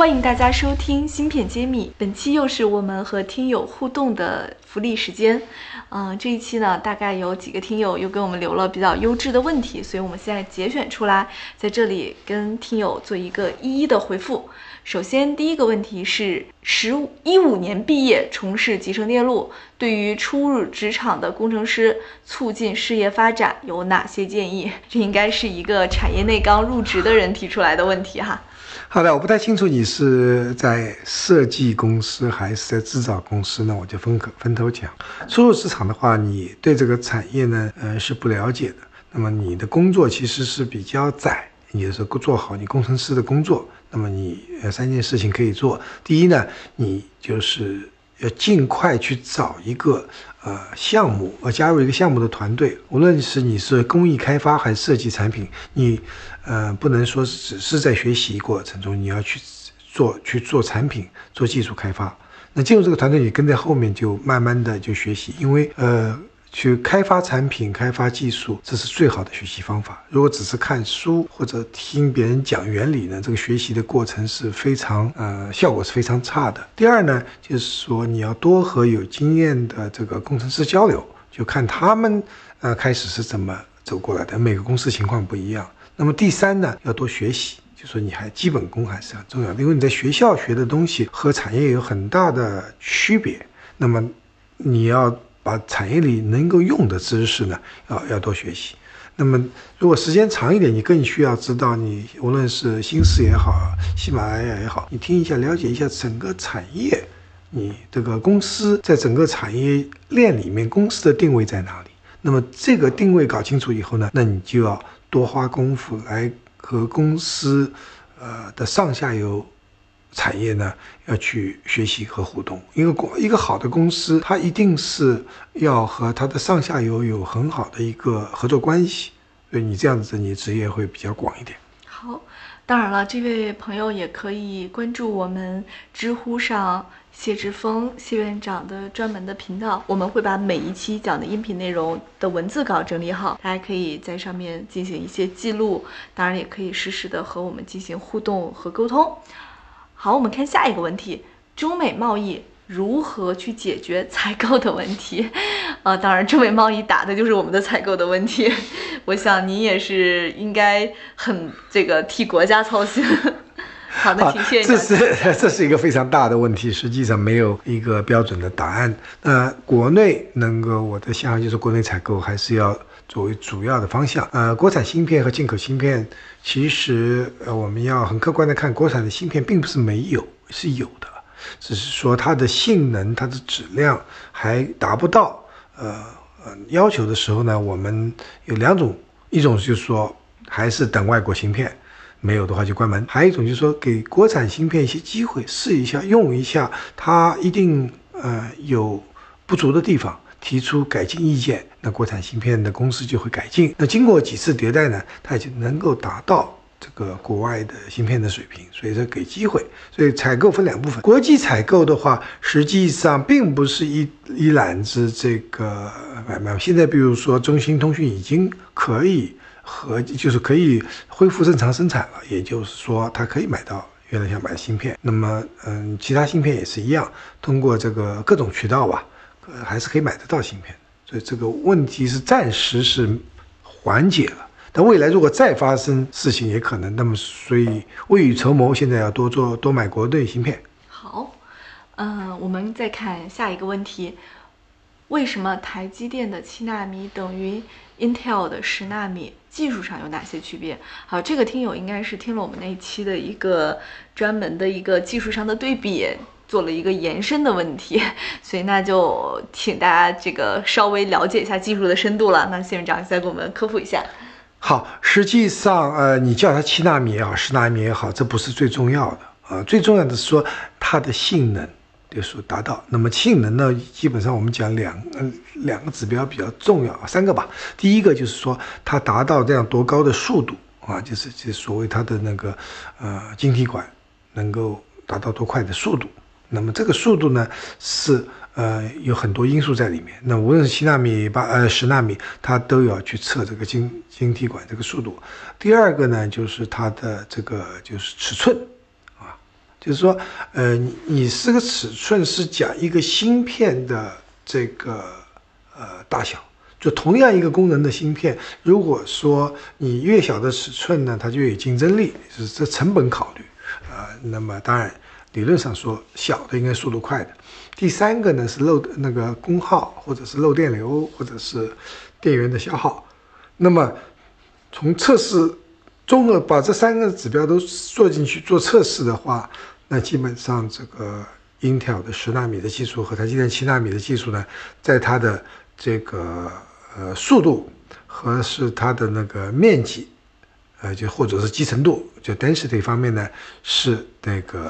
欢迎大家收听芯片揭秘，本期又是我们和听友互动的福利时间。嗯，这一期呢，大概有几个听友又给我们留了比较优质的问题，所以我们现在节选出来，在这里跟听友做一个一一的回复。首先，第一个问题是：十五一五年毕业，从事集成电路，对于初入职场的工程师，促进事业发展有哪些建议？这应该是一个产业内刚入职的人提出来的问题哈。好的，我不太清楚你是在设计公司还是在制造公司那？我就分可分头讲。初入职场的话，你对这个产业呢，呃，是不了解的。那么你的工作其实是比较窄，也就是做好你工程师的工作。那么你呃三件事情可以做。第一呢，你就是要尽快去找一个呃项目，呃加入一个项目的团队。无论是你是工艺开发还是设计产品，你。呃，不能说只是在学习过程中，你要去做去做产品、做技术开发。那进入这个团队，你跟在后面就慢慢的就学习，因为呃，去开发产品、开发技术，这是最好的学习方法。如果只是看书或者听别人讲原理呢，这个学习的过程是非常呃，效果是非常差的。第二呢，就是说你要多和有经验的这个工程师交流，就看他们呃开始是怎么走过来的。每个公司情况不一样。那么第三呢，要多学习，就说你还基本功还是很重要的，因为你在学校学的东西和产业有很大的区别。那么你要把产业里能够用的知识呢，要要多学习。那么如果时间长一点，你更需要知道，你无论是新视也好，喜马拉雅也好，你听一下，了解一下整个产业，你这个公司在整个产业链里面公司的定位在哪里？那么这个定位搞清楚以后呢，那你就要。多花功夫来和公司，呃的上下游产业呢，要去学习和互动。一个公一个好的公司，它一定是要和它的上下游有很好的一个合作关系。所以你这样子，你职业会比较广一点。好，当然了，这位朋友也可以关注我们知乎上。谢志峰谢院长的专门的频道，我们会把每一期讲的音频内容的文字稿整理好，大家可以在上面进行一些记录，当然也可以实时的和我们进行互动和沟通。好，我们看下一个问题：中美贸易如何去解决采购的问题？呃，当然，中美贸易打的就是我们的采购的问题。我想您也是应该很这个替国家操心。好的，谢谢。这是这是一个非常大的问题，实际上没有一个标准的答案。那国内能够，我的想法就是国内采购还是要作为主要的方向。呃，国产芯片和进口芯片，其实呃我们要很客观的看，国产的芯片并不是没有，是有的，只是说它的性能、它的质量还达不到呃呃要求的时候呢，我们有两种，一种就是说还是等外国芯片。没有的话就关门。还有一种就是说，给国产芯片一些机会，试一下，用一下，它一定呃有不足的地方，提出改进意见，那国产芯片的公司就会改进。那经过几次迭代呢，它就能够达到这个国外的芯片的水平。所以说给机会。所以采购分两部分，国际采购的话，实际上并不是一一揽子这个买卖。现在比如说中兴通讯已经可以。和就是可以恢复正常生产了，也就是说，它可以买到原来想买的芯片。那么，嗯，其他芯片也是一样，通过这个各种渠道吧，呃，还是可以买得到芯片。所以这个问题是暂时是缓解了，但未来如果再发生事情，也可能。那么，所以未雨绸缪，现在要多做多买国内芯片。好，嗯，我们再看下一个问题。为什么台积电的七纳米等于 Intel 的十纳米？技术上有哪些区别？好，这个听友应该是听了我们那一期的一个专门的一个技术上的对比，做了一个延伸的问题，所以那就请大家这个稍微了解一下技术的深度了。那谢院长再给我们科普一下。好，实际上，呃，你叫它七纳米也好，十纳米也好，这不是最重要的啊，最重要的是说它的性能。就说达到，那么性能呢？基本上我们讲两呃两个指标比较重要，三个吧。第一个就是说它达到这样多高的速度啊，就是就所谓它的那个呃晶体管能够达到多快的速度。那么这个速度呢是呃有很多因素在里面。那无论是七纳米、八呃十纳米，它都要去测这个晶晶体管这个速度。第二个呢就是它的这个就是尺寸啊，就是说呃你你这个尺寸是讲一个芯片的这个呃大小。就同样一个功能的芯片，如果说你越小的尺寸呢，它就有竞争力，是这成本考虑，啊，那么当然理论上说小的应该速度快的。第三个呢是漏那个功耗，或者是漏电流，或者是电源的消耗。那么从测试综合把这三个指标都做进去做测试的话，那基本上这个 Intel 的十纳米的技术和台积电七纳米的技术呢，在它的这个。呃，速度和是它的那个面积，呃，就或者是集成度，就 density 方面呢，是那个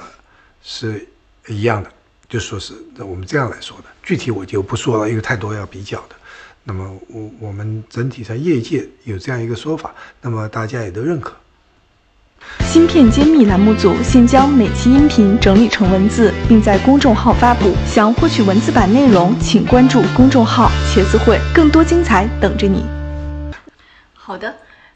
是一样的，就说是我们这样来说的。具体我就不说了，因为太多要比较的。那么我我们整体上业界有这样一个说法，那么大家也都认可。芯片揭秘栏目组现将每期音频整理成文字，并在公众号发布。想获取文字版内容，请关注公众号“茄子会”，更多精彩等着你。好的，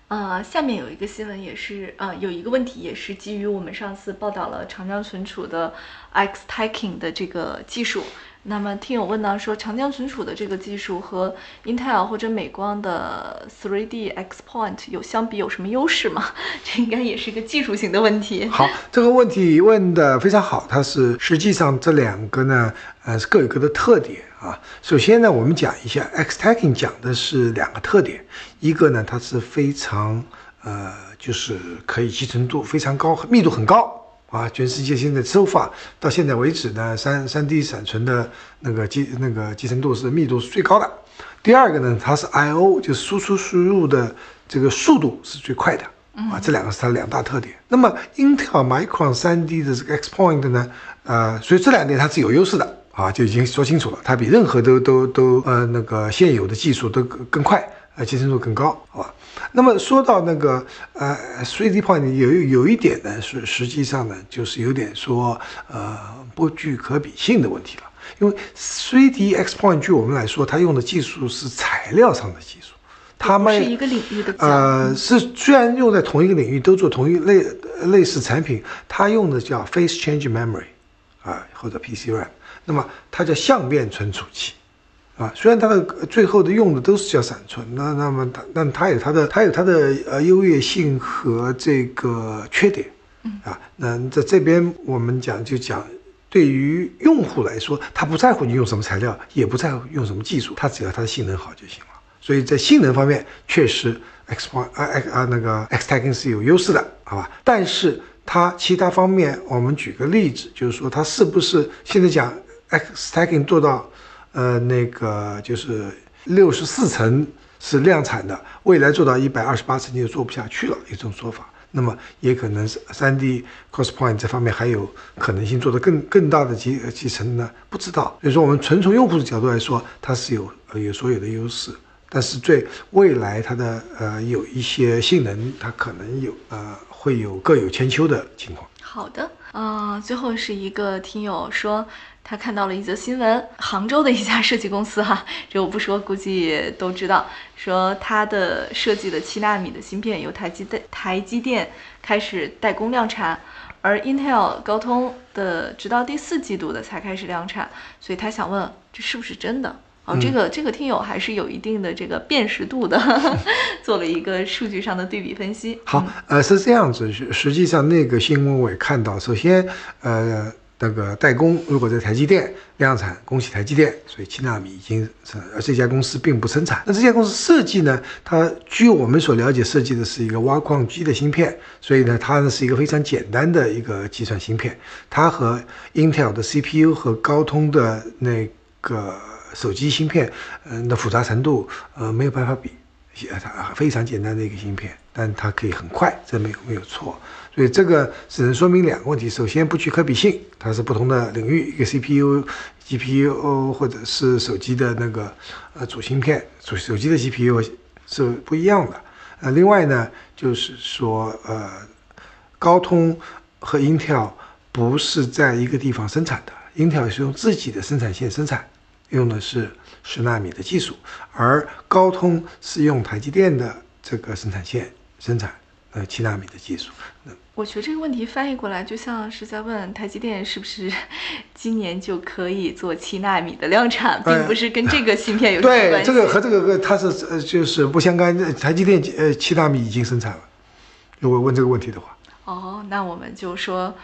呃，下面有一个新闻，也是呃，有一个问题，也是基于我们上次报道了长江存储的 X Tacking 的这个技术。那么听友问到说，长江存储的这个技术和 Intel 或者美光的 3D XPoint 有相比有什么优势吗？这应该也是一个技术性的问题。好，这个问题问的非常好，它是实际上这两个呢，呃，是各有各的特点啊。首先呢，我们讲一下 Xtacking 讲的是两个特点，一个呢，它是非常呃，就是可以集成度非常高，密度很高。啊，全世界现在收发到现在为止呢，三三 D 闪存的那个集那个集成度是密度是最高的。第二个呢，它是 I/O，就是输出输入的这个速度是最快的。啊，这两个是它两大特点。那么 Intel Micron 三 D 的这个 XPoint 呢，呃，所以这两点它是有优势的啊，就已经说清楚了，它比任何都都都呃那个现有的技术都更更快，呃，集成度更高，好吧？那么说到那个呃，3D point 有有一点呢，是实际上呢，就是有点说呃不具可比性的问题了。因为 3D X point 据我们来说，它用的技术是材料上的技术，它们是一个领域的。呃，是虽然用在同一个领域，都做同一类类似产品，它用的叫 Face Change Memory 啊，或者 PC RAM，那么它叫相变存储器。啊，虽然它的最后的用的都是叫闪存，那那么它，但它有它的，它有它的呃优越性和这个缺点，啊，那在这边我们讲就讲，对于用户来说，他不在乎你用什么材料，也不在乎用什么技术，他只要它的性能好就行了。所以在性能方面，确实 X 光啊 X 啊那个 X Stacking 是有优势的，好吧？但是它其他方面，我们举个例子，就是说它是不是现在讲 X Stacking 做到。呃，那个就是六十四层是量产的，未来做到一百二十八层就做不下去了，一种说法。那么也可能是三 D cross point 这方面还有可能性做的更更大的集集成呢？不知道。所以说，我们纯从用户的角度来说，它是有有所有的优势，但是对未来它的呃有一些性能，它可能有呃会有各有千秋的情况。好的，嗯，最后是一个听友说。他看到了一则新闻，杭州的一家设计公司，哈，这我不说，估计都知道。说他的设计的七纳米的芯片由台积电台积电开始代工量产，而 Intel 高通的直到第四季度的才开始量产。所以他想问，这是不是真的？哦，这个这个听友还是有一定的这个辨识度的，做了一个数据上的对比分析。好，呃，是这样子，实际上那个新闻我也看到。首先，呃。那个代工如果在台积电量产，恭喜台积电，所以七纳米已经是，而这家公司并不生产。那这家公司设计呢？它据我们所了解，设计的是一个挖矿机的芯片，所以呢，它呢是一个非常简单的一个计算芯片。它和 Intel 的 CPU 和高通的那个手机芯片，嗯，的复杂程度，呃，没有办法比。它非常简单的一个芯片，但它可以很快，这没有没有错。所以这个只能说明两个问题：首先，不具可比性，它是不同的领域，一个 CPU、GPU 或者是手机的那个呃主芯片，主手机的 GPU 是不一样的。呃另外呢，就是说呃，高通和 Intel 不是在一个地方生产的，Intel 是用自己的生产线生产，用的是十纳米的技术，而高通是用台积电的这个生产线生产呃七纳米的技术。那我觉得这个问题翻译过来就像是在问台积电是不是 今年就可以做七纳米的量产，并不是跟这个芯片有什么关对，系。这个和这个它是呃就是不相干。台积电呃七纳米已经生产了，如果问这个问题的话，哦，那我们就说，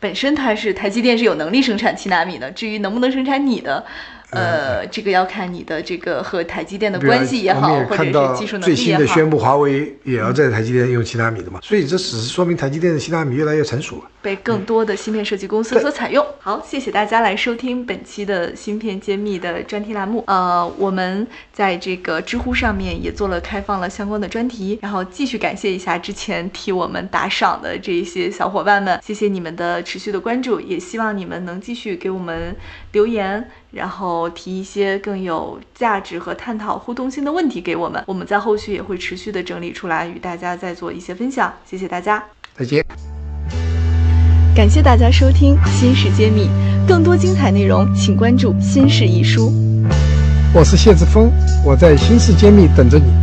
本身它是台积电是有能力生产七纳米的，至于能不能生产你的，呃，这个要看你的这个和台积电的关系也好，或者是技术能最力也好。最新的宣布，华为也要在台积电用七纳米的嘛，所以这只是说明台积电的七纳米越来越成熟了。被更多的芯片设计公司所采用。好，谢谢大家来收听本期的芯片揭秘的专题栏目。呃，我们在这个知乎上面也做了开放了相关的专题，然后继续感谢一下之前替我们打赏的这一些小伙伴们，谢谢你们的持续的关注，也希望你们能继续给我们留言。然后提一些更有价值和探讨互动性的问题给我们，我们在后续也会持续的整理出来，与大家再做一些分享。谢谢大家。再见。感谢大家收听《新事揭秘》，更多精彩内容请关注《新事一书》。我是谢志峰，我在新事揭秘等着你。